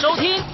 收听《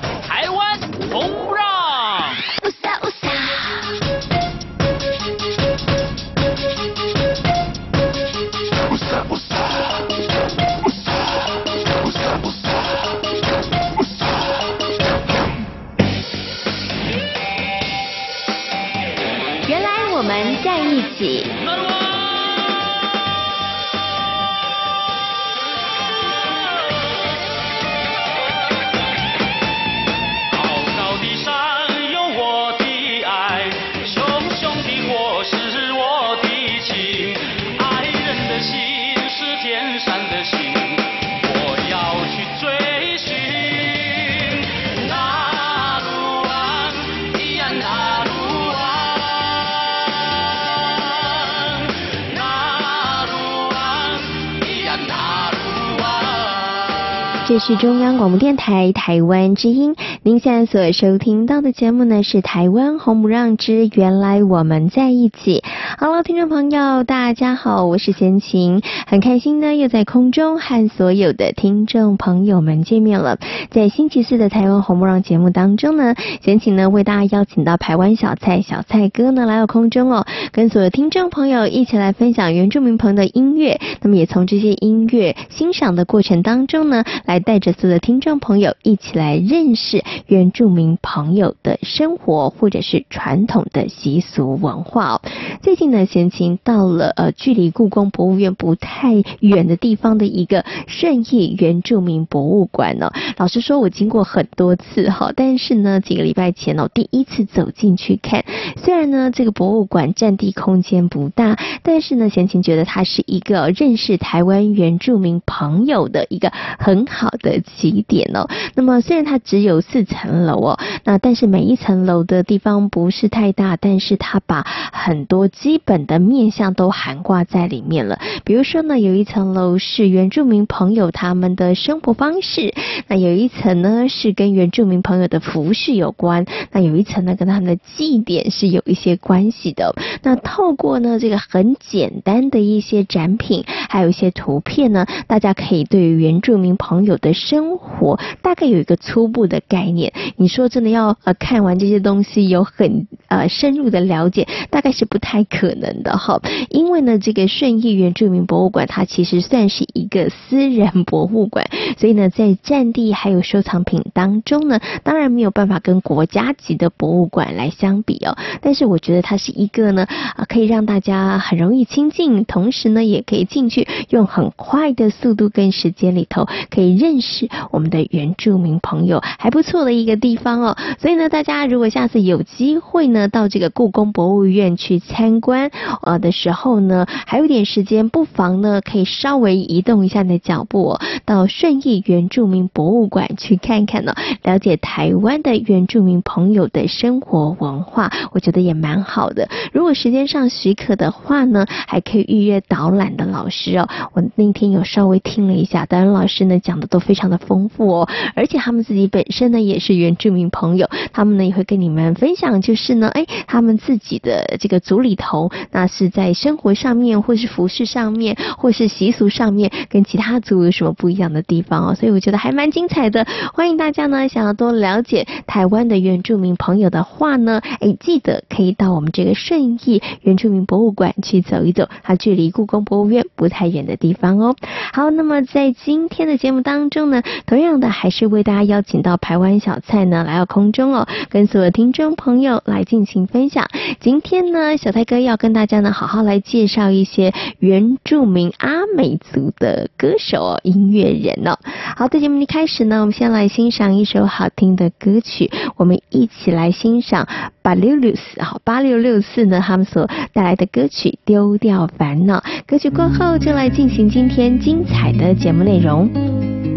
是中央广播电台台湾之音，您现在所收听到的节目呢是《台湾红不让之原来我们在一起》。Hello，听众朋友，大家好，我是贤琴，很开心呢又在空中和所有的听众朋友们见面了。在星期四的《台湾红不让》节目当中呢，贤琴呢为大家邀请到台湾小菜小菜哥呢来到空中哦，跟所有听众朋友一起来分享原住民朋友的音乐。那么也从这些音乐欣赏的过程当中呢，来。来带着所有的听众朋友一起来认识原住民朋友的生活，或者是传统的习俗文化哦。最近呢，贤琴到了呃，距离故宫博物院不太远的地方的一个顺义原住民博物馆呢。老实说，我经过很多次哈，但是呢，几个礼拜前哦，第一次走进去看。虽然呢，这个博物馆占地空间不大，但是呢，贤琴觉得它是一个认识台湾原住民朋友的一个很。好的起点哦，那么虽然它只有四层楼哦，那但是每一层楼的地方不是太大，但是它把很多基本的面向都涵挂在里面了。比如说呢，有一层楼是原住民朋友他们的生活方式，那有一层呢是跟原住民朋友的服饰有关，那有一层呢跟他们的祭典是有一些关系的。那透过呢这个很简单的一些展品，还有一些图片呢，大家可以对原住民朋友的生活大概有一个初步的概念。你说真的要呃看完这些东西有很呃深入的了解，大概是不太可能的哈。因为呢，这个顺义原住民博物馆它其实算是一个私人博物馆，所以呢，在占地还有收藏品当中呢，当然没有办法跟国家级的博物馆来相比哦。但是我觉得它是一个呢啊可以让大家很容易亲近，同时呢也可以进去用很快的速度跟时间里头可以。认识我们的原住民朋友还不错的一个地方哦，所以呢，大家如果下次有机会呢，到这个故宫博物院去参参观呃的时候呢，还有点时间，不妨呢可以稍微移动一下你的脚步哦，到顺义原住民博物馆去看看呢，了解台湾的原住民朋友的生活文化，我觉得也蛮好的。如果时间上许可的话呢，还可以预约导览的老师哦。我那天有稍微听了一下，导览老师呢讲的。都非常的丰富哦，而且他们自己本身呢也是原住民朋友，他们呢也会跟你们分享，就是呢，哎，他们自己的这个族里头，那是在生活上面，或是服饰上面，或是习俗上面，跟其他族有什么不一样的地方哦，所以我觉得还蛮精彩的。欢迎大家呢，想要多了解台湾的原住民朋友的话呢，哎，记得可以到我们这个顺义原住民博物馆去走一走，它距离故宫博物院不太远的地方哦。好，那么在今天的节目当中。呢，同样的还是为大家邀请到台湾小菜呢来到空中哦，跟所有听众朋友来进行分享。今天呢，小蔡哥要跟大家呢好好来介绍一些原住民阿美族的歌手哦，音乐人哦。好的，节目一开始呢，我们先来欣赏一首好听的歌曲，我们一起来欣赏八六六四好八六六四呢他们所带来的歌曲《丢掉烦恼》。歌曲过后就来进行今天精彩的节目内容。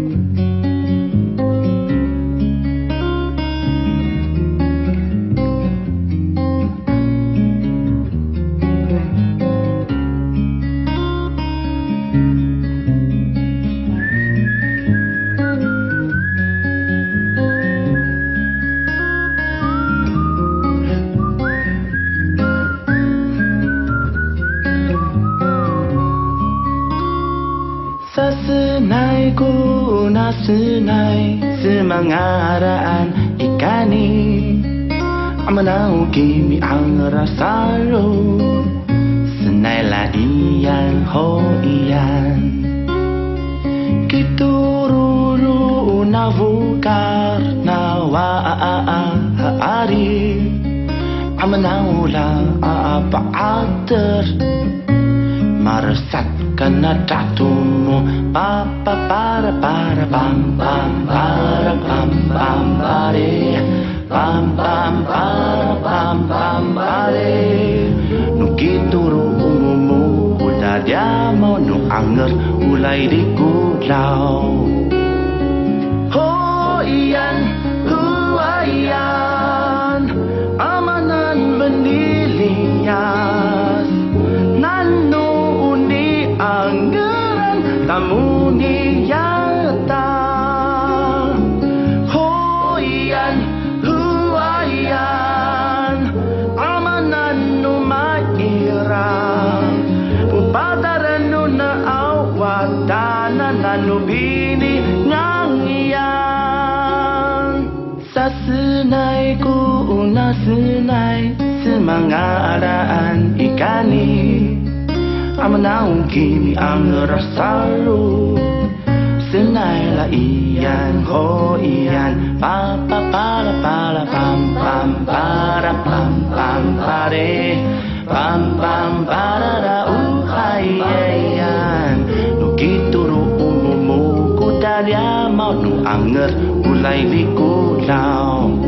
故。nasenai semangaraan ikani Amanau kimi ang rasaro Senai la iyan ho iyan Kitururu na vukar na wa ari Amanau la apaater Marasat tatumu pa pa para para pam pam para pam pam pare. Pam pam para pam pam pare. Nukituru umumu udah mo nu anger ulai di kulau ho iyan huayan amanan namun nyata Hoian huayan amanan numairang Upataran nuna awatanan nanubini bini Sasunay ko una sunay semangaraan ikani. Amanau kimi ang rasaru iyan ho iyan Pa pa para para pam pam para pam pam pare Pam pam para ra uhai iyan Nukituru umumu kudarya mau nu anger ulai likulau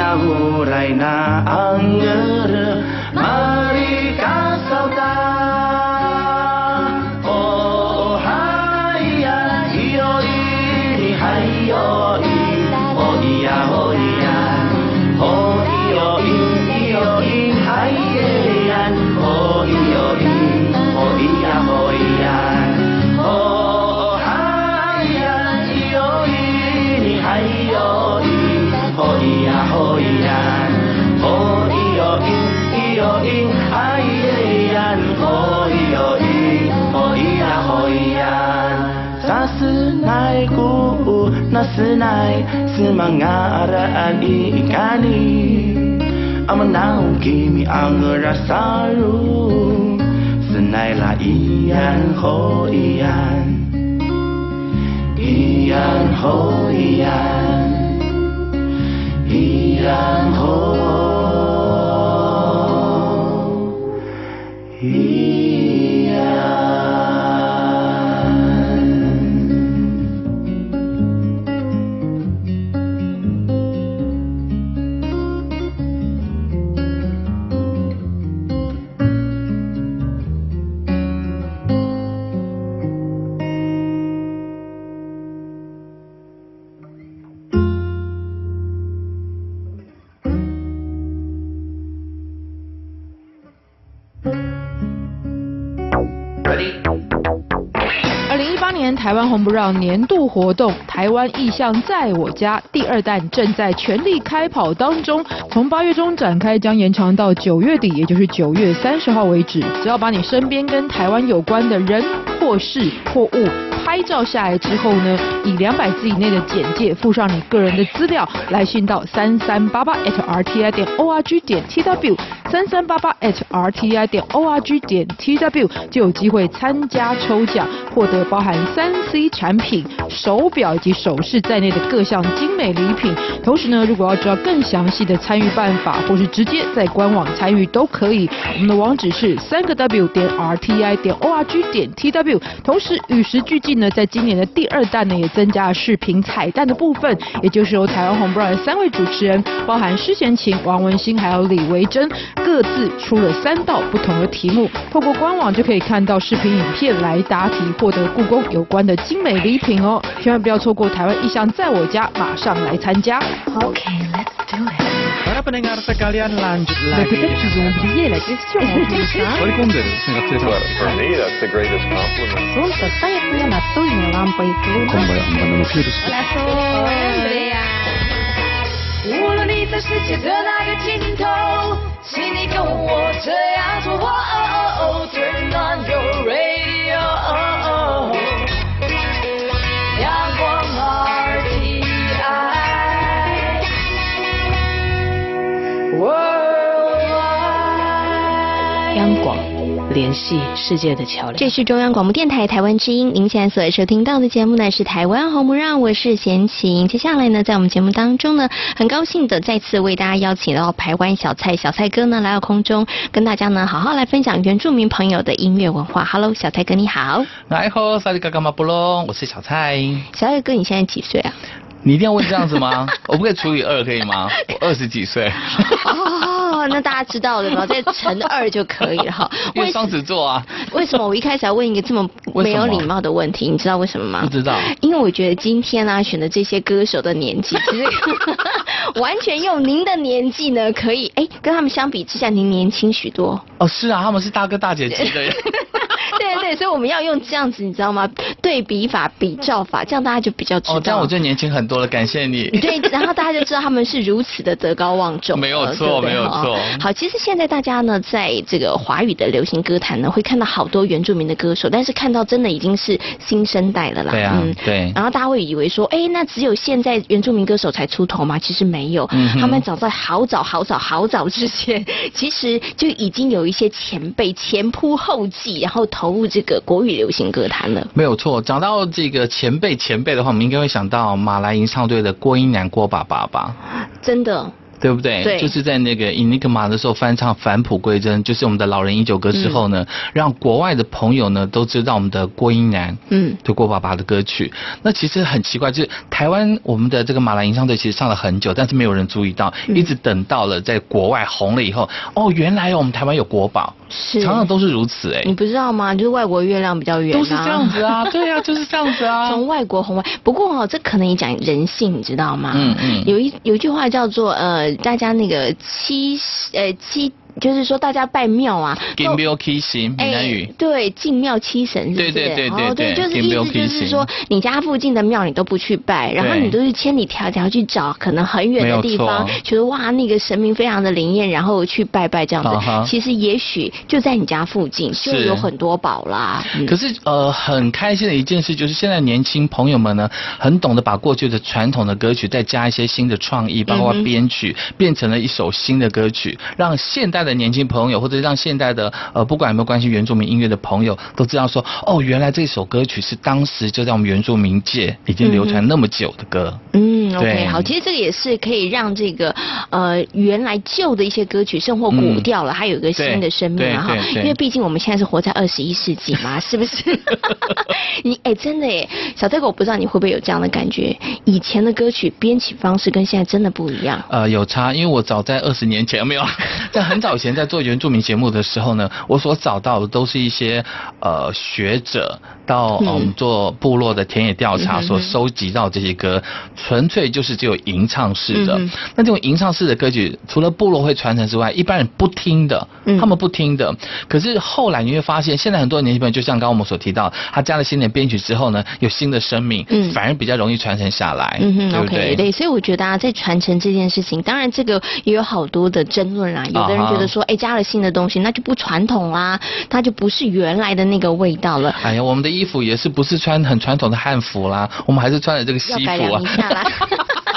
na hu rai na ang na senai semangaraan ikani amanau kimi ang rasaru senai la iyan ho iyan iyan ho iyan iyan ho iyan 二零一八年台湾红不让年度活动“台湾意向在我家”第二弹正在全力开跑当中，从八月中展开，将延长到九月底，也就是九月三十号为止。只要把你身边跟台湾有关的人或事或物拍照下来之后呢，以两百字以内的简介附上你个人的资料，来信到三三八八 at rti 点 org 点 tw。三三八八 at rti 点 org 点 tw 就有机会参加抽奖，获得包含三 C 产品、手表以及首饰在内的各项精美礼品。同时呢，如果要知道更详细的参与办法，或是直接在官网参与都可以。我们的网址是三个 w 点 rti 点 org 点 tw。同时与时俱进呢，在今年的第二弹呢，也增加了视频彩蛋的部分，也就是由台湾红不让的三位主持人，包含施贤琴、王文兴还有李维珍，各自出了三道不同的题目，透过官网就可以看到视频影片来答题，获得故宫有关的精美礼品哦！千万不要错过台湾意象在我家，马上来参加。OK，let's do it。Para pendengar sekalian lanjut lagi. Oli kunder, singa But for me, that's the greatest compliment. Kombaja, mä kiitos. 无论你在世界的哪个尽头，请你跟我这样做。Turn on your radio，阳光 RTI，Worldwide。央广联系世界的桥梁。这是中央广播电台台湾之音，您现在所收听到的节目呢是台湾红不让，我是贤琴。接下来呢，在我们节目当中呢，很高兴的再次为大家邀请到台湾小蔡小蔡哥呢来到空中，跟大家呢好好来分享原住民朋友的音乐文化。Hello，小蔡哥你好。来好，萨利嘎嘎马布隆，我是小蔡。小蔡哥，你现在几岁啊？你一定要问这样子吗？我不可以除以二可以吗？我二十几岁。哦，那大家知道了吧？再乘二就可以了哈。因为双子座啊。为什么我一开始要问一个这么没有礼貌的问题？你知道为什么吗？不知道。因为我觉得今天呢、啊，选的这些歌手的年纪，其实 完全用您的年纪呢，可以哎，跟他们相比之下，您年轻许多。哦，是啊，他们是大哥大姐级的人。对对，所以我们要用这样子，你知道吗？对比法、比照法，这样大家就比较知道。哦，这样我就年轻很多了，感谢你。对，然后大家就知道他们是如此的德高望重。没有错，没有错。好，其实现在大家呢，在这个华语的流行歌坛呢，会看到好多原住民的歌手，但是看到真的已经是新生代了啦。对啊，嗯，对。然后大家会以为说，哎，那只有现在原住民歌手才出头吗？其实没有，嗯、他们早在好早好早好早之前，其实就已经有一些前辈前仆后继，然后投入这个国语。流行歌坛了，没有错。讲到这个前辈前辈的话，我们应该会想到马来吟唱队的郭英男郭爸爸吧？真的。对不对？对，就是在那个《Enigma》的时候翻唱《返璞归真》，就是我们的老人饮酒歌之后呢，嗯、让国外的朋友呢都知道我们的郭英男，嗯，就郭爸爸的歌曲。那其实很奇怪，就是台湾我们的这个马来吟唱队其实唱了很久，但是没有人注意到，嗯、一直等到了在国外红了以后，哦，原来我们台湾有国宝，是，常常都是如此哎、欸。你不知道吗？就是外国月亮比较圆、啊，都是这样子啊，对啊，就是这样子啊。从外国红外，不过哦，这可能也讲人性，你知道吗？嗯嗯。有一有一句话叫做呃，大家那个。七呃七。就是说，大家拜庙啊，进庙祈神，闽南语。对，进庙七神是不是？对对对对对。对，就是意思就是说，你家附近的庙你都不去拜，然后你都是千里迢迢去找可能很远的地方，觉得哇，那个神明非常的灵验，然后去拜拜这样子。其实也许就在你家附近就有很多宝啦。可是呃，很开心的一件事就是，现在年轻朋友们呢，很懂得把过去的传统的歌曲再加一些新的创意，包括编曲，变成了一首新的歌曲，让现代。的年轻朋友，或者让现代的呃，不管有没有关系原住民音乐的朋友，都知道说，哦，原来这首歌曲是当时就在我们原住民界已经流传那么久的歌。嗯，OK，好，其实这个也是可以让这个呃原来旧的一些歌曲，甚或古掉了，还有一个新的生命啊哈。因为毕竟我们现在是活在二十一世纪嘛，是不是？你哎，真的哎，小泰哥，我不知道你会不会有这样的感觉，以前的歌曲编曲方式跟现在真的不一样。呃，有差，因为我早在二十年前没有，在很早。以前在做原住民节目的时候呢，我所找到的都是一些呃学者到我们、嗯、做部落的田野调查所收集到这些歌，纯粹就是只有吟唱式的。嗯、那这种吟唱式的歌曲，除了部落会传承之外，一般人不听的，他们不听的。可是后来你会发现，现在很多年轻朋友，就像刚刚我们所提到，他加了新的编曲之后呢，有新的生命，反而比较容易传承下来，嗯、对不对？Okay, 对，所以我觉得啊，在传承这件事情，当然这个也有好多的争论啦。有的人觉得说，哎，加了新的东西，那就不传统啦，它就不是原来的那个味道了。哎呀，我们的衣服也是不是穿很传统的汉服啦，我们还是穿的这个西服啊。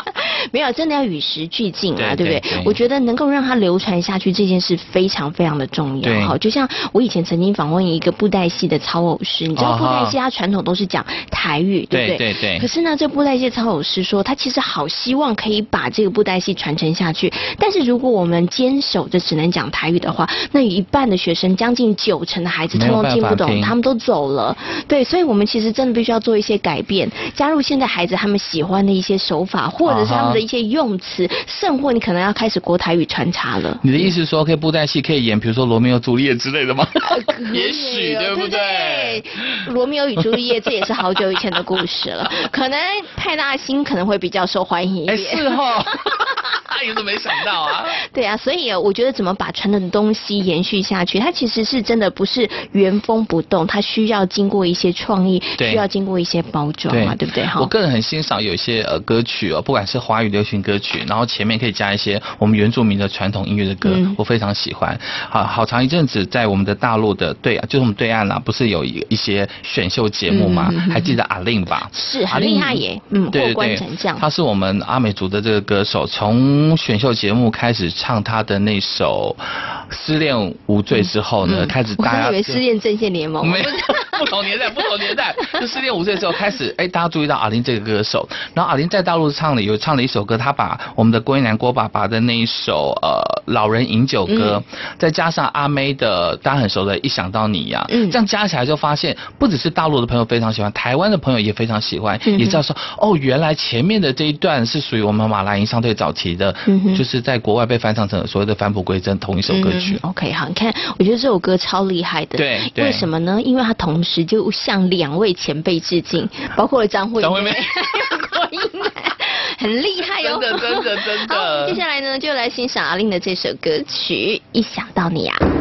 没有，真的要与时俱进啊，对不对？我觉得能够让它流传下去这件事非常非常的重要。好，就像我以前曾经访问一个布袋戏的操偶师，你知道布袋戏它传统都是讲台语，对不对？对对对可是呢，这布袋戏操偶师说，他其实好希望可以把这个布袋戏传承下去。但是如果我们坚守着只能讲台语的话，那有一半的学生，将近九成的孩子，通通听不懂，他们都走了。对，所以我们其实真的必须要做一些改变，加入现在孩子他们喜欢的一些手法，或者是他们的一些用词，甚或你可能要开始国台语穿插了。你的意思是说，可以布袋戏可以演，比如说罗密欧朱丽叶之类的吗？也 也许，对不对？罗密欧与朱丽叶，这也是好久以前的故事了。可能派大星可能会比较受欢迎一点。哎，是哦。有的没想到啊。对啊，所以我觉得怎么把传统的东西延续下去，它其实是真的不是原封不动，它需要经过一些创意，对需要经过一些包装嘛，对不对？哈。我个人很欣赏有一些呃歌曲哦，不管是华语流行歌曲，然后前面可以加一些我们原住民的传统音乐的歌，嗯、我非常喜欢。好好长一阵子在我们的大陆的对，就是我们对岸啦、啊，不是有一一些选秀节目吗？嗯、还记得阿令吧？是很厉害耶，嗯，过关斩将。他是我们阿美族的这个歌手，从选秀节目开始唱他的那首《失恋无罪》之后呢，嗯、开始大家我以为失恋阵线联盟，没有不同年代，不同年代，就失恋无罪之后开始，哎，大家注意到阿玲这个歌手，然后阿玲在大陆唱了有唱了一首歌，他把我们的郭一男郭爸爸的那一首呃《老人饮酒歌》嗯，再加上阿妹的大家很熟的一想到你呀、啊，嗯，这样加起来就发现，不只是大陆的朋友非常喜欢，台湾的朋友也非常喜欢，嗯、也知道说哦，原来前面的这一段是属于我们马来音相对早期的，嗯，就是在国外被翻唱成所谓的返璞归真同一首歌曲。嗯、OK，好，你看，我觉得这首歌超厉害的，对，对，为什么呢？因为它同时就向两位前辈致敬，包括了张惠妹、张惠妹、很厉害哦，真的，真的，真的。好，接下来呢，就来欣赏阿令的这首歌曲《一想到你》啊。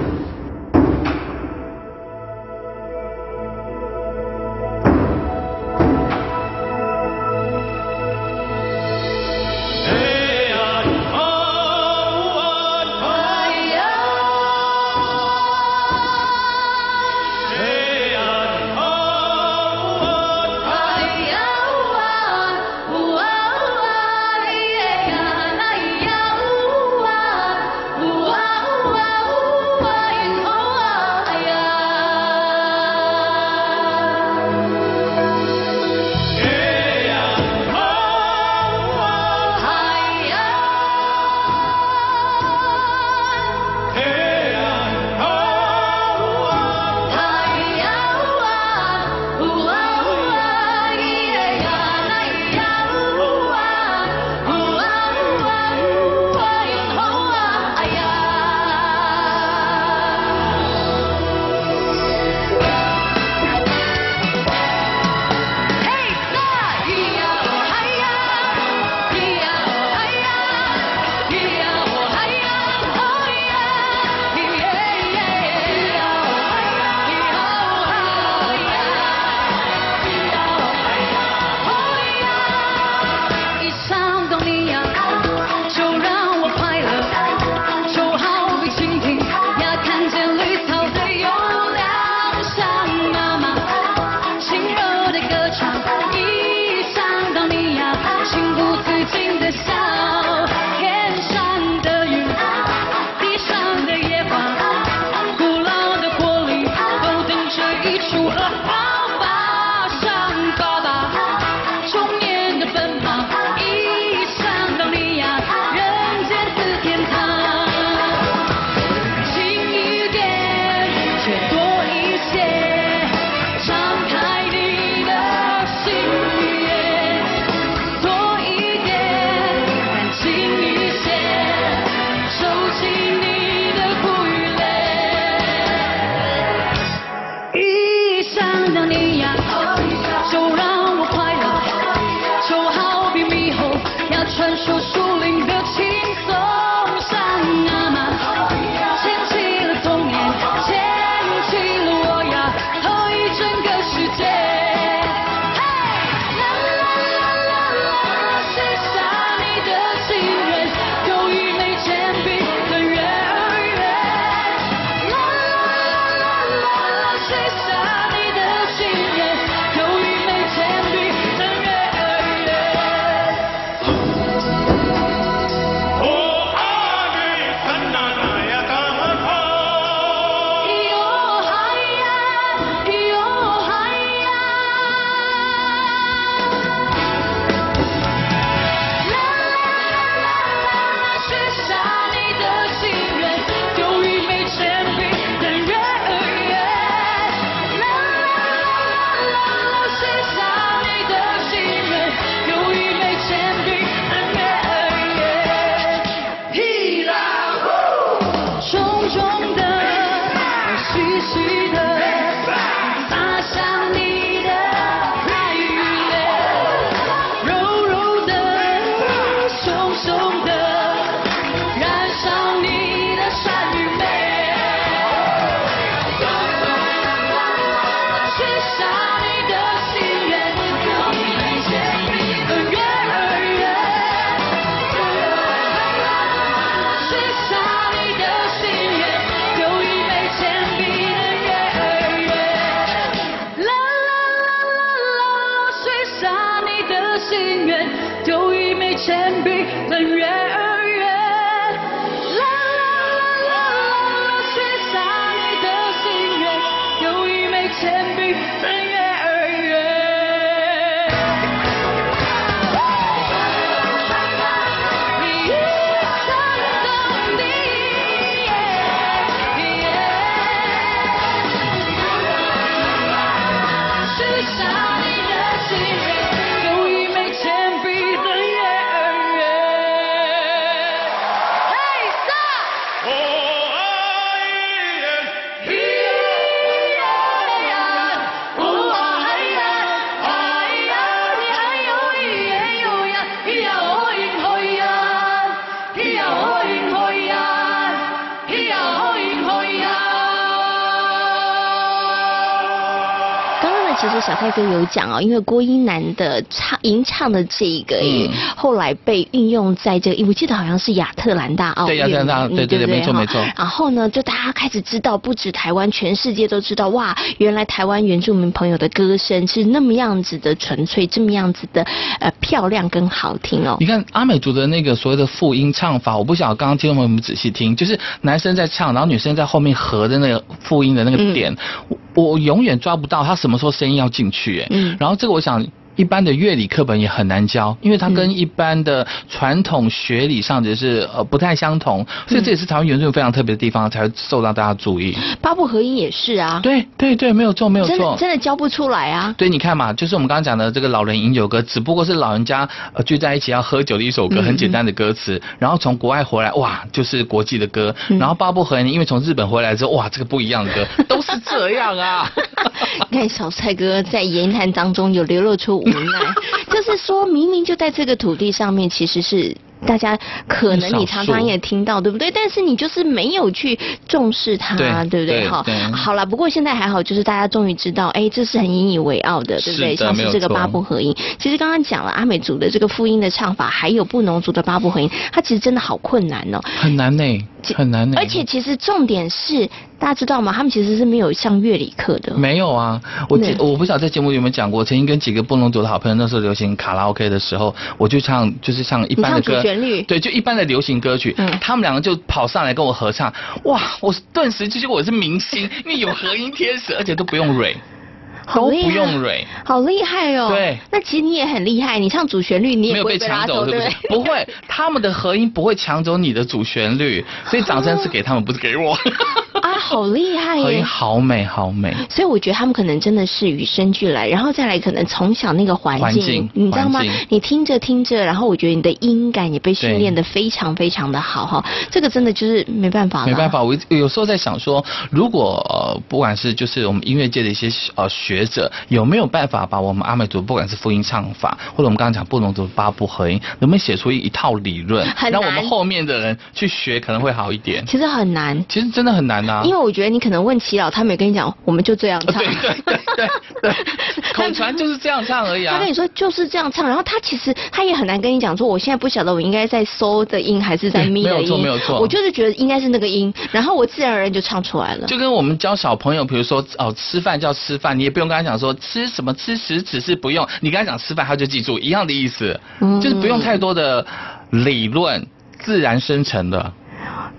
哥有讲哦，因为郭英男的唱吟唱的这一个，嗯后来被运用在这个，我记得好像是亚特兰大奥运，对亚特兰大，对对对，没错没错。然后呢，就大家开始知道，不止台湾，全世界都知道，哇，原来台湾原住民朋友的歌声是那么样子的纯粹，这么样子的呃漂亮跟好听哦。你看阿美族的那个所谓的复音唱法，我不晓得刚刚听众朋友们仔细听，就是男生在唱，然后女生在后面合的那个复音的那个点，嗯、我我永远抓不到他什么时候声音要进去，哎，嗯，然后这个我想。一般的乐理课本也很难教，因为它跟一般的传统学理上就是呃不太相同，所以这也是台湾原住民非常特别的地方，才会受到大家注意。八部合音也是啊，对对对，没有错没有错，真的真的教不出来啊。对，你看嘛，就是我们刚刚讲的这个老人饮酒歌，只不过是老人家呃聚在一起要喝酒的一首歌，很简单的歌词，然后从国外回来哇，就是国际的歌，然后八部合音，因为从日本回来之后哇，这个不一样的歌，都是这样啊。你看小蔡哥在言谈当中有流露出无奈。就是说明明就在这个土地上面，其实是大家可能你常常也听到，对不对？但是你就是没有去重视它，对，对不对？哈，好了，不过现在还好，就是大家终于知道，哎，这是很引以为傲的，对不对？像是这个八部合音，其实刚刚讲了阿美族的这个复音的唱法，还有布农族的八部合音，它其实真的好困难哦，很难呢，很难呢。而且其实重点是。大家知道吗？他们其实是没有上乐理课的。没有啊，我记我不晓得在节目有没有讲过。曾经跟几个布农族的好朋友，那时候流行卡拉 OK 的时候，我就唱，就是唱一般的歌，旋律，对，就一般的流行歌曲。嗯，他们两个就跑上来跟我合唱，哇，我顿时就觉得我是明星，因为有和音天使，而且都不用蕊。都不用蕊，好厉害哦！对，那其实你也很厉害，你唱主旋律你也没有被抢走，对不对？不会，他们的合音不会抢走你的主旋律，所以掌声是给他们，不是给我。啊，好厉害耶！合音好美，好美。所以我觉得他们可能真的是与生俱来，然后再来可能从小那个环境，你知道吗？你听着听着，然后我觉得你的音感也被训练的非常非常的好哈。这个真的就是没办法，没办法。我有时候在想说，如果呃，不管是就是我们音乐界的一些呃学。学者有没有办法把我们阿美族不管是复音唱法，或者我们刚刚讲布农族八部合音，能不能写出一套理论，让我们后面的人去学可能会好一点？其实很难，其实真的很难呐、啊。因为我觉得你可能问齐老，他们也跟你讲，我们就这样唱。对对对对对，口传就是这样唱而已啊。他跟你说就是这样唱，然后他其实他也很难跟你讲说，我现在不晓得我应该在搜的音还是在咪的音。没有错，没有错。我就是觉得应该是那个音，然后我自然而然就唱出来了。就跟我们教小朋友，比如说哦，吃饭叫吃饭，你也不用跟他讲说吃什么吃食只是不用，你跟他讲吃饭，他就记住一样的意思，嗯、就是不用太多的理论，自然生成的。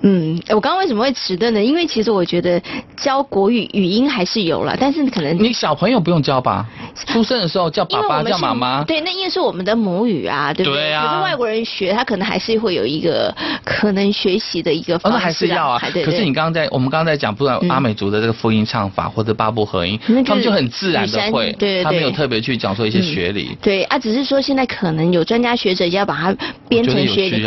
嗯，我刚刚为什么会迟钝呢？因为其实我觉得教国语语音还是有了，但是可能你小朋友不用教吧？出生的时候叫爸爸叫妈妈，对，那因为是我们的母语啊，对不对？对啊。可是外国人学他可能还是会有一个可能学习的一个方式，啊，哦，那还是要啊。对对对，可是你刚刚在我们刚刚在讲，不管阿美族的这个复音唱法或者八部合音，嗯，他们就很自然的会，对，对，对，他没有特别去讲说一些学理，嗯。对啊，只是说现在可能有专家学者要把它编成学理。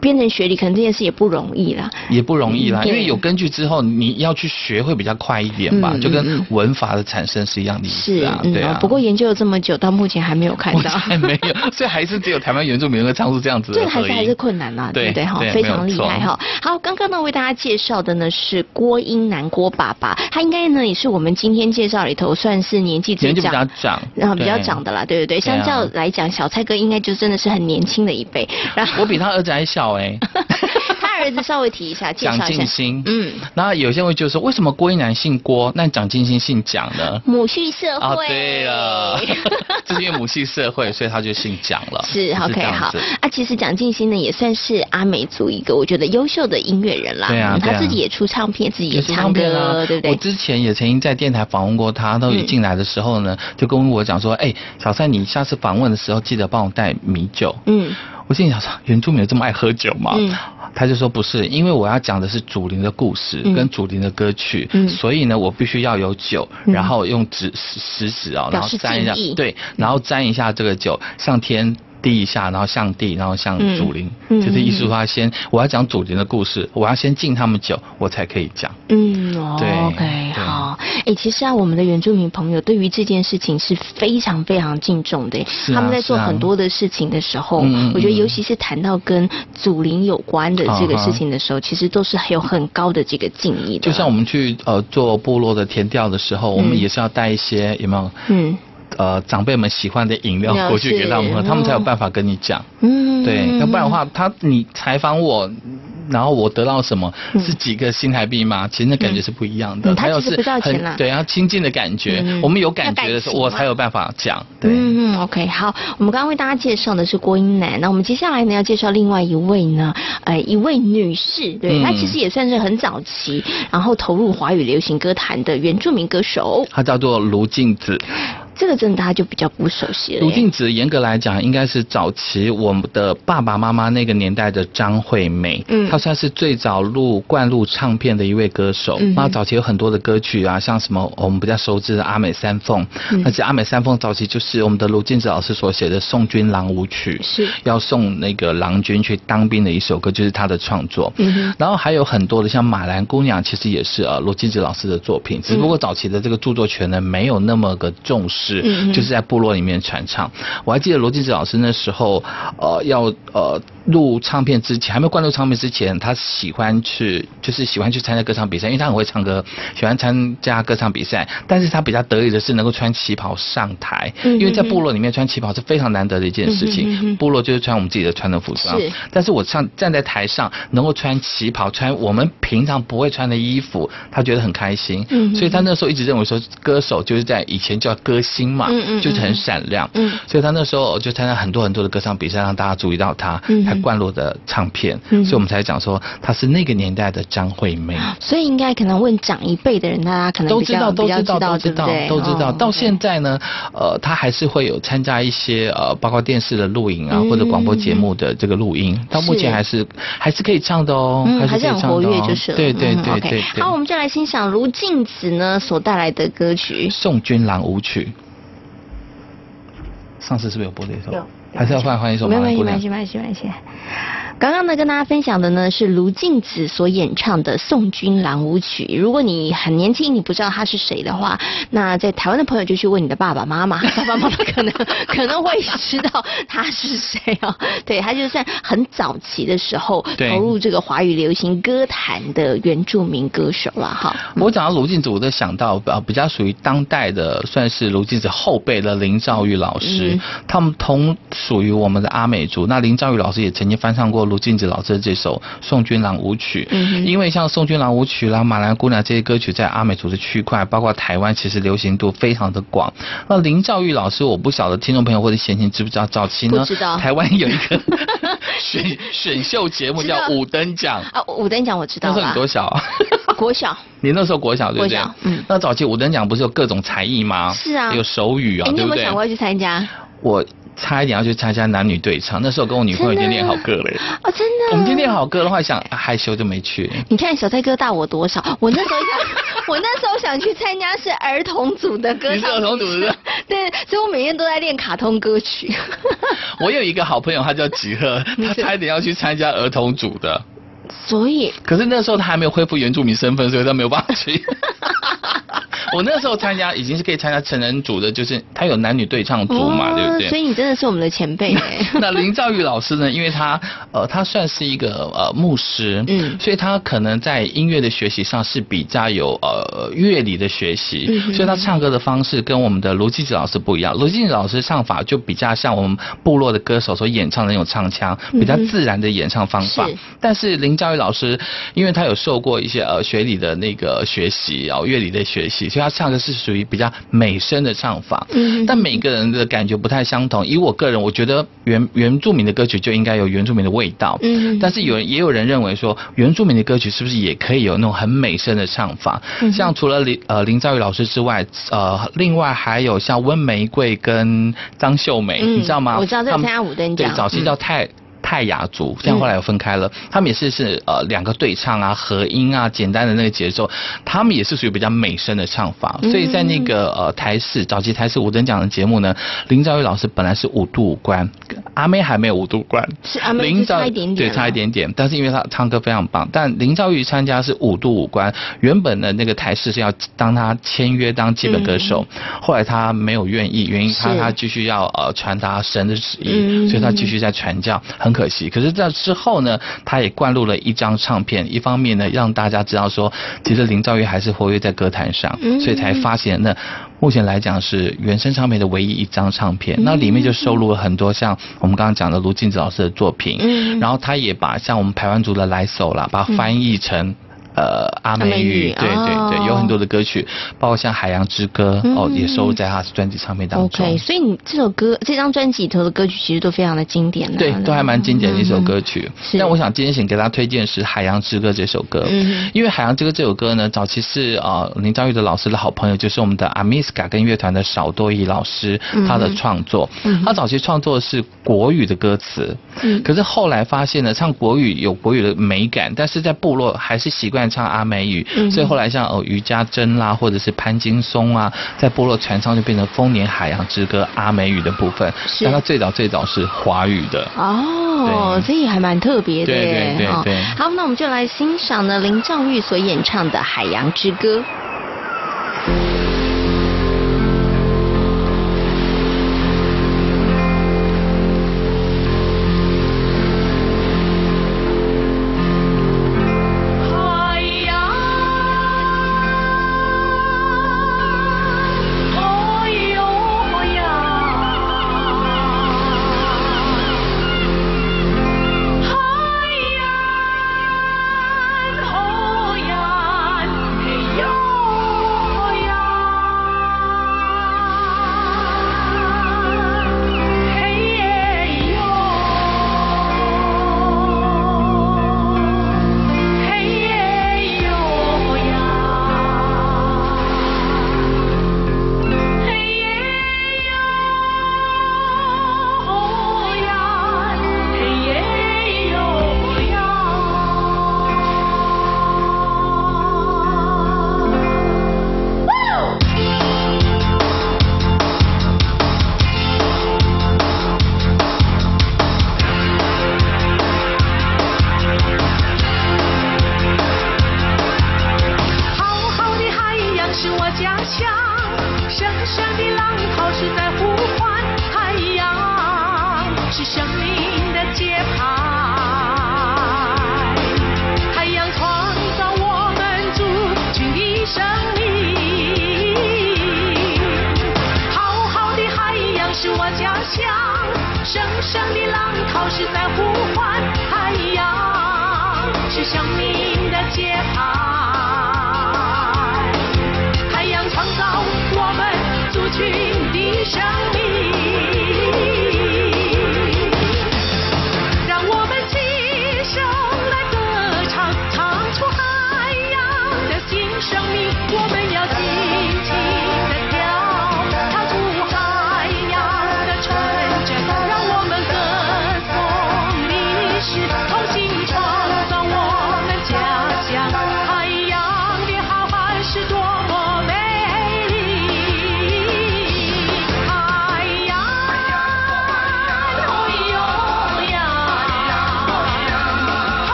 编成学理，可能这件事也不容易啦，也不容易啦，因为有根据之后，你要去学会比较快一点吧，就跟文法的产生是一样的意思啊，对啊。不过研究了这么久，到目前还没有看到，还没有，所以还是只有台湾原住民会唱出这样子的。这还是还是困难啦，对不对？哈，非常厉害哈。好，刚刚呢为大家介绍的呢是郭英男郭爸爸，他应该呢也是我们今天介绍里头算是年纪最长，年纪比较长，然后比较长的啦，对不对？相较来讲，小蔡哥应该就真的是很年轻的一辈。然后我比他儿子还小哎。他 儿子稍微提一下，蒋劲新，嗯，然后有些人就说，为什么郭一男姓郭，那蒋劲新姓蒋呢？母系社会。啊，对了，就是因为母系社会，所以他就姓蒋了。是，OK，好。啊，其实蒋劲新呢也算是阿美族一个我觉得优秀的音乐人啦。对啊，他自己也出唱片，自己也唱歌，对不对？我之前也曾经在电台访问过他，他一进来的时候呢，就跟我讲说，哎，小蔡，你下次访问的时候记得帮我带米酒。嗯。我心里想说，原住民有这么爱喝酒吗？嗯，他就说不是，因为我要讲的是祖灵的故事跟祖灵的歌曲，嗯，所以呢，我必须要有酒，然后用纸食指啊，然后沾一下，对，然后沾一下这个酒，上天低一下，然后向地，然后向祖灵，嗯就是意思说他先我要讲祖灵的故事，我要先敬他们酒，我才可以讲。嗯，哦对，OK，对好。哎，其实啊，我们的原住民朋友对于这件事情是非常非常敬重的。啊他们在做很多的事情的时候，我觉得嗯尤其是谈到跟祖灵有关的这个事情的时候，其实都是很有很高的这个敬意的。就像我们去呃做部落的田调的时候，我们也是要带一些有没有？嗯。呃，长辈们喜欢的饮料过去给他们喝，他们才有办法跟你讲。嗯，对，要不然的话，他你采访我，然后我得到什么是几个新台币吗？其实那感觉是不一样的。还有是很对，要亲近的感觉。我们有感觉的时候，我才有办法讲。对，嗯，OK，好，我们刚刚为大家介绍的是郭英男，那我们接下来呢要介绍另外一位呢，呃，一位女士，对，她其实也算是很早期，然后投入华语流行歌坛的原住民歌手，她叫做卢静子。这个真的大家就比较不熟悉了。卢静子严格来讲，应该是早期我们的爸爸妈妈那个年代的张惠妹。嗯，她算是最早录灌录唱片的一位歌手。嗯，那早期有很多的歌曲啊，像什么我们比较熟知的《阿美三凤》。嗯，而且《阿美三凤》早期就是我们的卢静子老师所写的《送军郎舞曲》，是要送那个郎君去当兵的一首歌，就是他的创作。嗯，然后还有很多的像《马兰姑娘》，其实也是呃卢静子老师的作品，只不过早期的这个著作权呢没有那么个重视。嗯，就是在部落里面传唱。我还记得罗静子老师那时候，呃，要呃录唱片之前，还没有灌录唱片之前，他喜欢去，就是喜欢去参加歌唱比赛，因为他很会唱歌，喜欢参加歌唱比赛。但是他比较得意的是能够穿旗袍上台，因为在部落里面穿旗袍是非常难得的一件事情。部落就是穿我们自己的传统服装，但是我上站在台上能够穿旗袍，穿我们平常不会穿的衣服，他觉得很开心。所以他那时候一直认为说，歌手就是在以前叫歌星嘛。嗯，就是很闪亮，嗯，所以他那时候就参加很多很多的歌唱比赛，让大家注意到他，嗯，他灌录的唱片，嗯，所以我们才讲说他是那个年代的张惠妹。所以应该可能问长一辈的人，大家可能都知道，都知道，都知道，都知道。到现在呢，呃，他还是会有参加一些呃，包括电视的录影啊，或者广播节目的这个录音，到目前还是还是可以唱的哦，还是很活跃，就是对对对对。好，我们就来欣赏卢静子呢所带来的歌曲《送君郎舞曲》。上次是不是有播这首？有，还是要换换一首吗？没关系，没关系，没关系，没关系。刚刚呢，跟大家分享的呢是卢靖子所演唱的《送君郎舞曲》。如果你很年轻，你不知道他是谁的话，那在台湾的朋友就去问你的爸爸妈妈，爸爸妈妈可能 可能会知道他是谁哦。对，他就算很早期的时候投入这个华语流行歌坛的原住民歌手了哈。我讲到卢靖子，我就想到呃比较属于当代的，算是卢靖子后辈的林兆玉老师，嗯、他们同属于我们的阿美族。那林兆玉老师也曾经翻唱过。卢静子老师的这首《宋君郎舞曲》，嗯，因为像《宋君郎舞曲》啦、《马兰姑娘》这些歌曲，在阿美族的区块，包括台湾，其实流行度非常的广。那林兆玉老师，我不晓得听众朋友或者闲情知不知道？早期呢，台湾有一个 选选秀节目叫《五等奖》啊，《五等奖》我知道。那时候你多小啊？国小。你那时候国小对不对？嗯。那早期《五等奖》不是有各种才艺吗？是啊。有手语啊，对不对？你有没有想过要去参加？我。差一点要去参加男女对唱，那时候跟我女朋友已经练好歌了。哦，真的。我们已经练好歌的话，想、啊、害羞就没去。你看小蔡哥大我多少？我那时候想，我那时候想去参加是儿童组的歌唱。你是儿童组的。对，所以我每天都在练卡通歌曲。我有一个好朋友，他叫吉赫，他差一点要去参加儿童组的。所以。可是那时候他还没有恢复原住民身份，所以他没有办法去。我那时候参加已经是可以参加成人组的，就是他有男女对唱组嘛，哦、对不对？所以你真的是我们的前辈哎。那林兆宇老师呢？因为他呃，他算是一个呃牧师，嗯，所以他可能在音乐的学习上是比较有呃乐理的学习，嗯，所以他唱歌的方式跟我们的卢继子老师不一样。卢继子老师唱法就比较像我们部落的歌手所演唱的那种唱腔，比较自然的演唱方法。嗯、但是林兆宇老师，因为他有受过一些呃学理的那个学习，然后乐理的学习，所以他唱的是属于比较美声的唱法，嗯，但每个人的感觉不太相同。以我个人，我觉得原原住民的歌曲就应该有原住民的味道，嗯，但是有人也有人认为说，原住民的歌曲是不是也可以有那种很美声的唱法？嗯，像除了林呃林兆宇老师之外，呃，另外还有像温玫瑰跟张秀美，嗯，你知道吗？我知道在参加五灯奖，对，早期叫太。泰雅族，这样后来又分开了，他们也是是呃两个对唱啊、和音啊、简单的那个节奏，他们也是属于比较美声的唱法，所以在那个呃台视早期台视五等奖的节目呢，林兆玉老师本来是五度五关，阿妹还没有五度关，是阿妹林差一点点，对，差一点点，但是因为他唱歌非常棒，但林兆玉参加是五度五关，原本的那个台视是要当他签约当基本歌手，嗯、后来他没有愿意，原因他他继续要呃传达神的旨意，嗯、所以他继续在传教，很可惜。可是，在之后呢，他也灌录了一张唱片，一方面呢让大家知道说，其实林兆玉还是活跃在歌坛上，所以才发现那目前来讲是原声唱片的唯一一张唱片，那里面就收录了很多像我们刚刚讲的卢靖子老师的作品，然后他也把像我们台湾族的来首啦，把它翻译成。呃，阿美语，对对对，哦、有很多的歌曲，包括像《海洋之歌》哦，也收录在他的专辑唱片当中。OK，所以你这首歌，这张专辑里头的歌曲其实都非常的经典，对，都还蛮经典的一首歌曲。嗯、但我想今天想给大家推荐是《海洋之歌》这首歌，嗯，因为《海洋之歌》这首歌呢，早期是呃林兆玉的老师的好朋友，就是我们的阿米斯卡跟乐团的少多义老师，他的创作。嗯、他早期创作的是国语的歌词，嗯，可是后来发现呢，唱国语有国语的美感，但是在部落还是习惯唱阿美语。所以后来像哦余家珍啦，或者是潘金松啊，在部落传唱就变成丰年海洋之歌阿美语的部分。是。但它最早最早是华语的。哦，所以还蛮特别的。对对对对。好，那我们就来欣赏呢林兆玉所演唱的《海洋之歌》。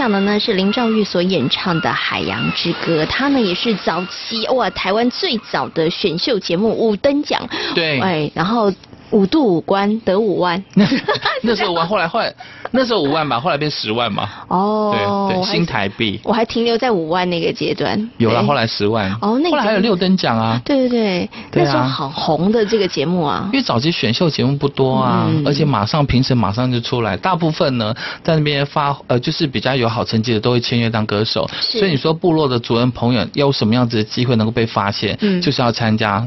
享的呢是林兆玉所演唱的《海洋之歌》，他呢也是早期哇台湾最早的选秀节目五等奖，对，哎，然后。五度五关得五万，那时候五万，后来后来那时候五万吧，后来变十万嘛。哦，对对，新台币。我还停留在五万那个阶段。有了，后来十万。哦，那个、后来还有六等奖啊。对对对，那时候好红的这个节目啊。因为早期选秀节目不多啊，嗯、而且马上评审马上就出来，大部分呢在那边发呃就是比较有好成绩的都会签约当歌手。所以你说部落的族人朋友要有什么样子的机会能够被发现，嗯、就是要参加。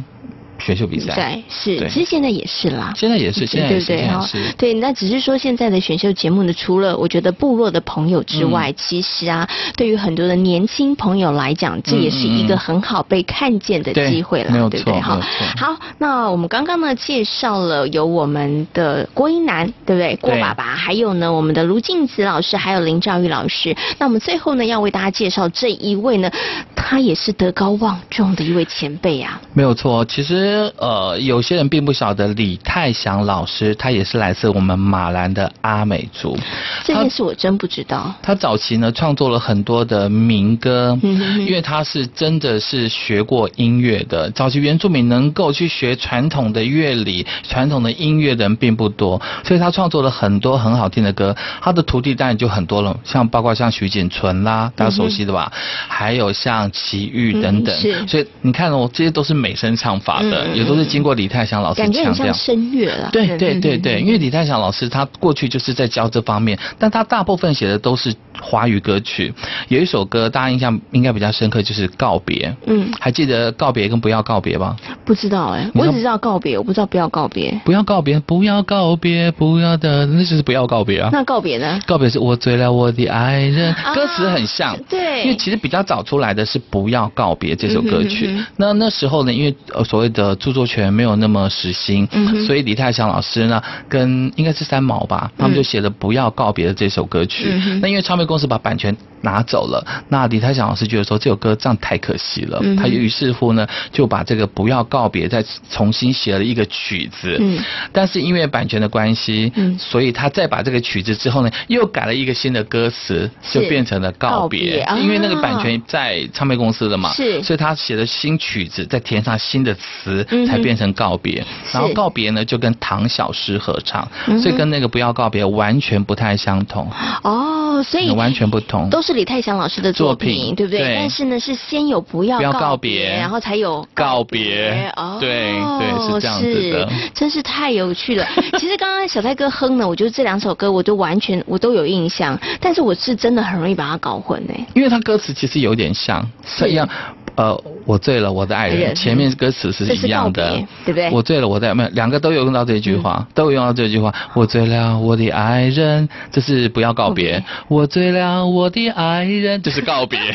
选秀比赛是，其实现在也是啦。现在也是，现在也是，对对对。对，那只是说现在的选秀节目呢，除了我觉得部落的朋友之外，其实啊，对于很多的年轻朋友来讲，这也是一个很好被看见的机会了，对不对？哈，好，那我们刚刚呢介绍了有我们的郭英男，对不对？郭爸爸，还有呢我们的卢静子老师，还有林兆玉老师。那我们最后呢要为大家介绍这一位呢，他也是德高望重的一位前辈啊。没有错，其实。呃，有些人并不晓得李泰祥老师，他也是来自我们马兰的阿美族。这件事我真不知道。他早期呢创作了很多的民歌，因为他是真的是学过音乐的。早期原住民能够去学传统的乐理、传统的音乐的人并不多，所以他创作了很多很好听的歌。他的徒弟当然就很多了，像包括像徐锦存啦，大家熟悉的吧？还有像齐豫等等。是。所以你看哦，这些都是美声唱法的。也都是经过李泰祥老师强调，感觉很像声乐了。对对对对，因为李泰祥老师他过去就是在教这方面，但他大部分写的都是华语歌曲。有一首歌大家印象应该比较深刻，就是告别。嗯，还记得告别跟不要告别吗？不知道哎，我只知道告别，我不知道不要告别。不要告别，不要告别，不要的，那就是不要告别啊。那告别呢？告别是我醉了我的爱人，歌词很像。对，因为其实比较早出来的是不要告别这首歌曲。那那时候呢，因为呃所谓的著作权没有那么实心，嗯、所以李泰祥老师呢，跟应该是三毛吧，他们就写了《不要告别》的这首歌曲。嗯、那因为唱片公司把版权拿走了，那李泰祥老师觉得说这首歌这样太可惜了，嗯、他于是乎呢就把这个《不要告别》再重新写了一个曲子。嗯、但是因为版权的关系，嗯、所以他再把这个曲子之后呢，又改了一个新的歌词，就变成了告别。告别因为那个版权在唱片公司的嘛，是，所以他写的新曲子再填上新的词，才变成告别。然后告别呢就跟唐小诗合唱，所以跟那个不要告别完全不太相同。哦，所以完全不同，都是。李泰祥老师的作品，对不对？但是呢，是先有不要告别，然后才有告别。哦，对对，是这样子的，真是太有趣了。其实刚刚小泰哥哼呢，我觉得这两首歌我都完全我都有印象，但是我是真的很容易把它搞混呢。因为他歌词其实有点像，是一样。呃，我醉了，我的爱人，前面歌词是一样的，对不对？我醉了，我的没有，两个都有用到这句话，都有用到这句话。我醉了，我的爱人，这是不要告别。我醉了，我的爱人，这是告别。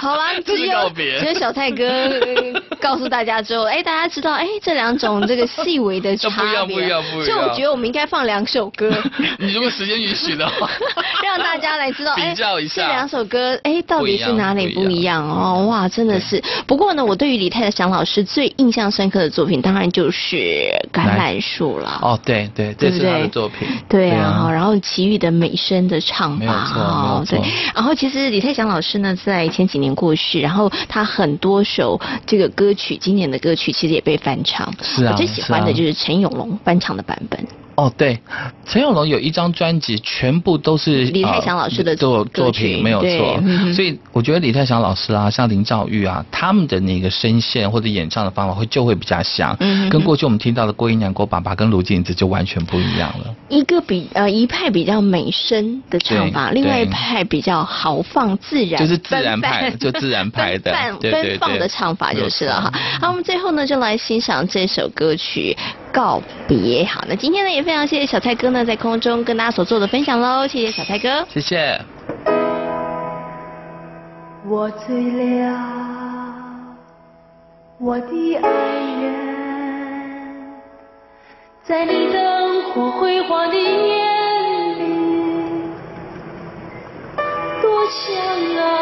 好啦，只有只有小泰哥告诉大家之后，哎，大家知道，哎，这两种这个细微的差别。不一样，不一样，不一样。所以我觉得我们应该放两首歌。你如果时间允许的话，让大家来知道，比较一下这两首歌，哎，到底是哪里不一样哦？哇，真的是。不过呢，我对于李泰祥老师最印象深刻的作品，当然就是《橄榄树》了。哦，对对，这是他的作品。对啊，然后其余的美声的唱法，哦，对。然后其实李泰祥老师呢，在前几年。过世，然后他很多首这个歌曲，经典的歌曲其实也被翻唱。是啊，我最喜欢的就是陈永龙翻唱的版本。哦，对，陈永龙有一张专辑，全部都是李泰祥老师的作作品，没有错。所以我觉得李泰祥老师啊，像林兆玉啊，他们的那个声线或者演唱的方法会就会比较像，跟过去我们听到的郭英男、郭爸爸跟卢静子就完全不一样了。一个比呃一派比较美声的唱法，另外一派比较豪放自然，就是自然派，就自然派的 奔放的唱法就是了哈。好，我们最后呢就来欣赏这首歌曲。告别，好，那今天呢也非常谢谢小蔡哥呢在空中跟大家所做的分享喽，谢谢小蔡哥，谢谢。我醉了，我的爱人，在你灯火辉煌的眼里，多想啊，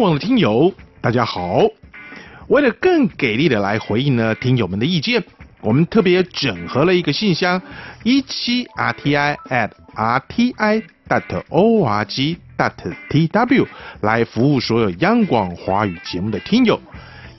广的听友，大家好。为了更给力的来回应呢听友们的意见，我们特别整合了一个信箱，一七 rti at rti dot org dot tw 来服务所有央广华语节目的听友。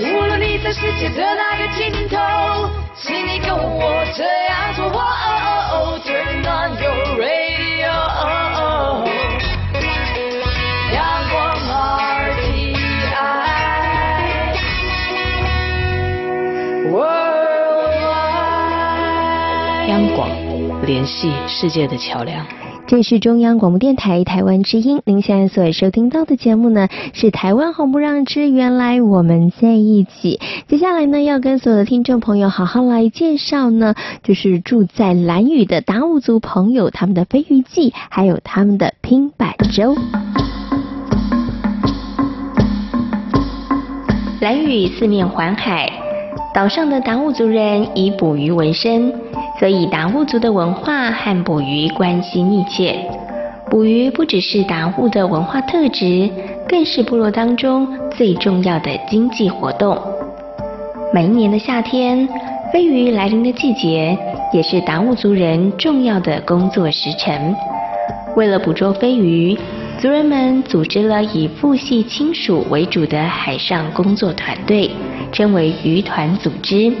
无论你在世界的哪个尽头，请你跟我这样做。Turn on your radio，阳光 RTI。央广联系世界的桥梁。这是中央广播电台台湾之音，您现在所收听到的节目呢，是台湾红不让之原来我们在一起。接下来呢，要跟所有的听众朋友好好来介绍呢，就是住在兰屿的达悟族朋友他们的飞鱼季，还有他们的拼板舟。兰屿四面环海，岛上的达悟族人以捕鱼为生。所以达悟族的文化和捕鱼关系密切。捕鱼不只是达悟的文化特质，更是部落当中最重要的经济活动。每一年的夏天，飞鱼来临的季节，也是达悟族人重要的工作时辰。为了捕捉飞鱼，族人们组织了以父系亲属为主的海上工作团队，称为鱼团组织。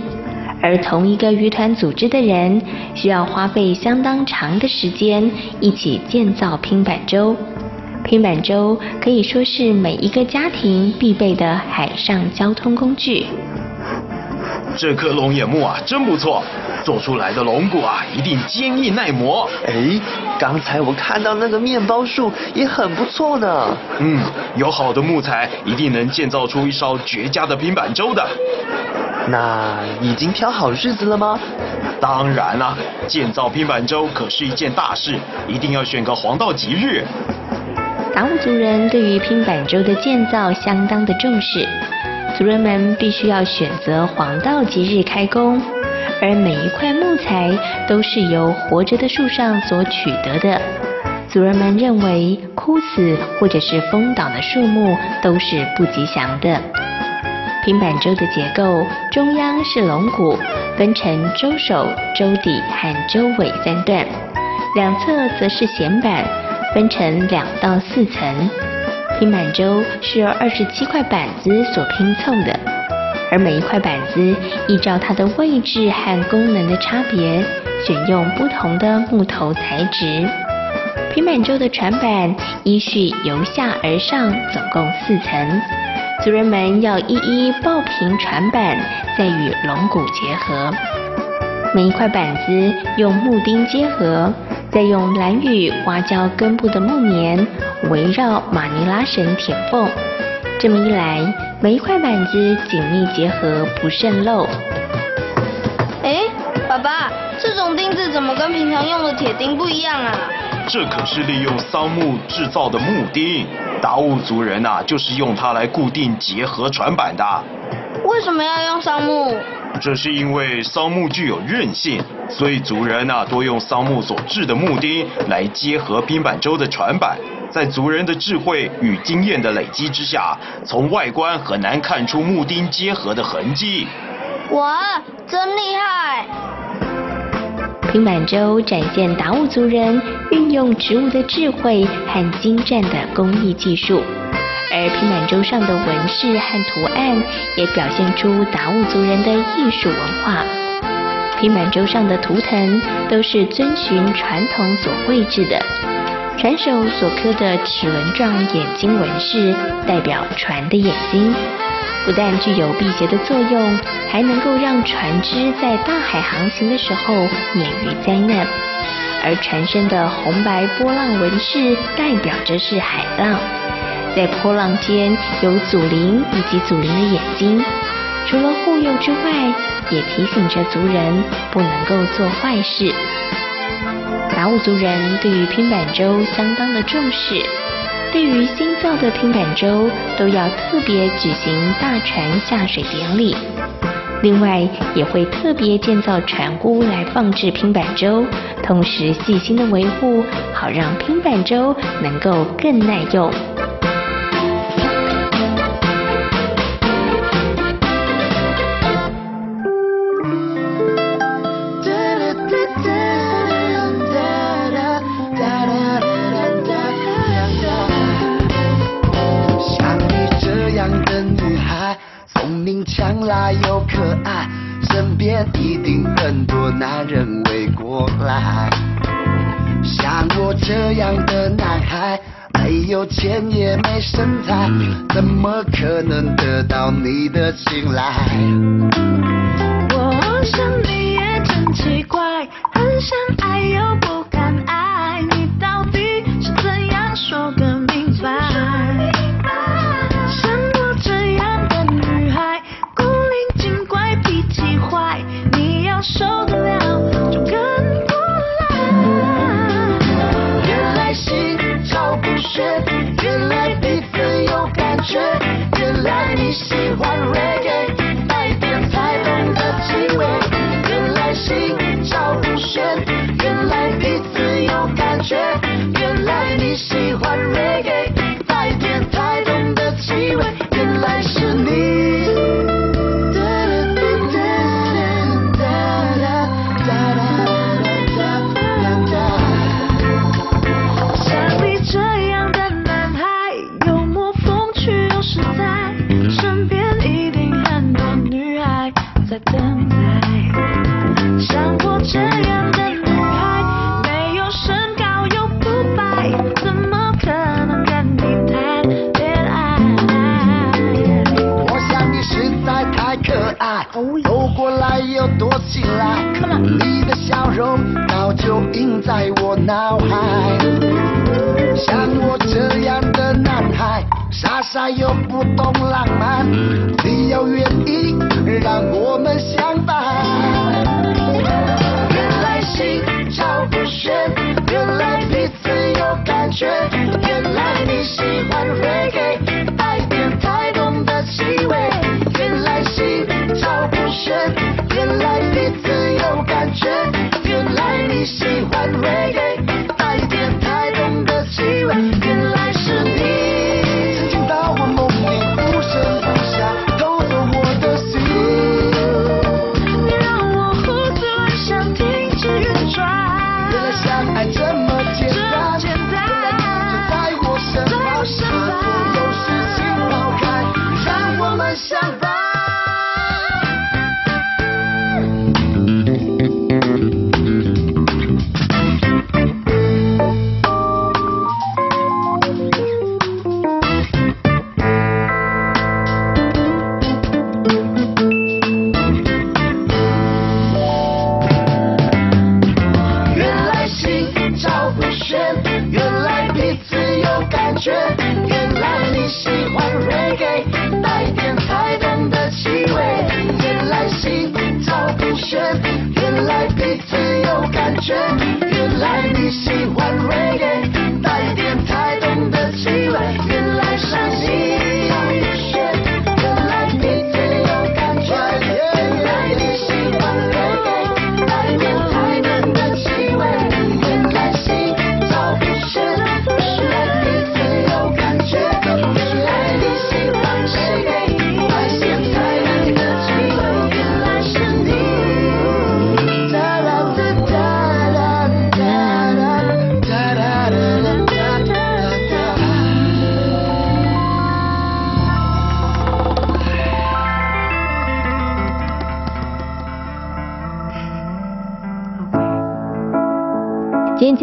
而同一个渔团组织的人，需要花费相当长的时间一起建造拼板舟。拼板舟可以说是每一个家庭必备的海上交通工具。这颗龙眼木啊，真不错，做出来的龙骨啊，一定坚硬耐磨。哎，刚才我看到那个面包树也很不错呢。嗯，有好的木材，一定能建造出一艘绝佳的平板舟的。那已经挑好日子了吗？当然了，建造平板舟可是一件大事，一定要选个黄道吉日。达悟族人对于平板舟的建造相当的重视，族人们必须要选择黄道吉日开工，而每一块木材都是由活着的树上所取得的。族人们认为枯死或者是疯倒的树木都是不吉祥的。拼板舟的结构，中央是龙骨，分成舟首、舟底和舟尾三段，两侧则是弦板，分成两到四层。拼板舟是由二十七块板子所拼凑的，而每一块板子依照它的位置和功能的差别，选用不同的木头材质。平板舟的船板依序由下而上，总共四层。族人们要一一抱平船板，再与龙骨结合。每一块板子用木钉结合，再用兰屿花椒根部的木棉围绕马尼拉绳填缝。这么一来，每一块板子紧密结合，不渗漏。哎，爸爸，这种钉子怎么跟平常用的铁钉不一样啊？这可是利用桑木制造的木钉，达悟族人呐、啊，就是用它来固定结合船板的。为什么要用桑木？这是因为桑木具有韧性，所以族人呐、啊、多用桑木所制的木钉来结合拼板舟的船板。在族人的智慧与经验的累积之下，从外观很难看出木钉结合的痕迹。哇，真厉害！平板舟展现达悟族人运用植物的智慧和精湛的工艺技术，而平板舟上的纹饰和图案也表现出达悟族人的艺术文化。平板舟上的图腾都是遵循传统所绘制的，船首所刻的齿轮状眼睛纹饰代表船的眼睛。不但具有辟邪的作用，还能够让船只在大海航行的时候免于灾难。而船身的红白波浪纹饰代表着是海浪，在波浪间有祖灵以及祖灵的眼睛，除了护佑之外，也提醒着族人不能够做坏事。达悟族人对于拼板舟相当的重视，对于新造的拼板舟都要特别举行大船下水典礼，另外也会特别建造船屋来放置拼板舟，同时细心的维护，好让拼板舟能够更耐用。一定很多男人围过来像我这样的男孩没有钱也没身材怎么可能得到你的青睐我想你也真奇怪。你喜欢 reggae，走过来又躲起来，你的笑容早就印在我脑海。像我这样的男孩，傻傻又不懂浪漫，你要愿意让我们相伴。原来心照不宣，原来彼此有感觉，原来你喜欢 reggae，带点台东的气味。原来彼此有感觉，原来你喜欢 reggae，带点太浓的气味，picture your like.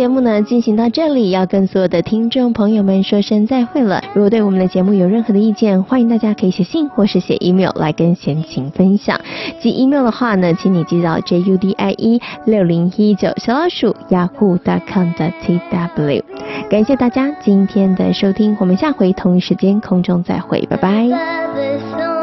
节目呢进行到这里，要跟所有的听众朋友们说声再会了。如果对我们的节目有任何的意见，欢迎大家可以写信或是写 email 来跟闲情分享。寄 email 的话呢，请你寄到 judie 六零一九小老鼠 yahoo.com 的 tw。感谢大家今天的收听，我们下回同一时间空中再会，拜拜。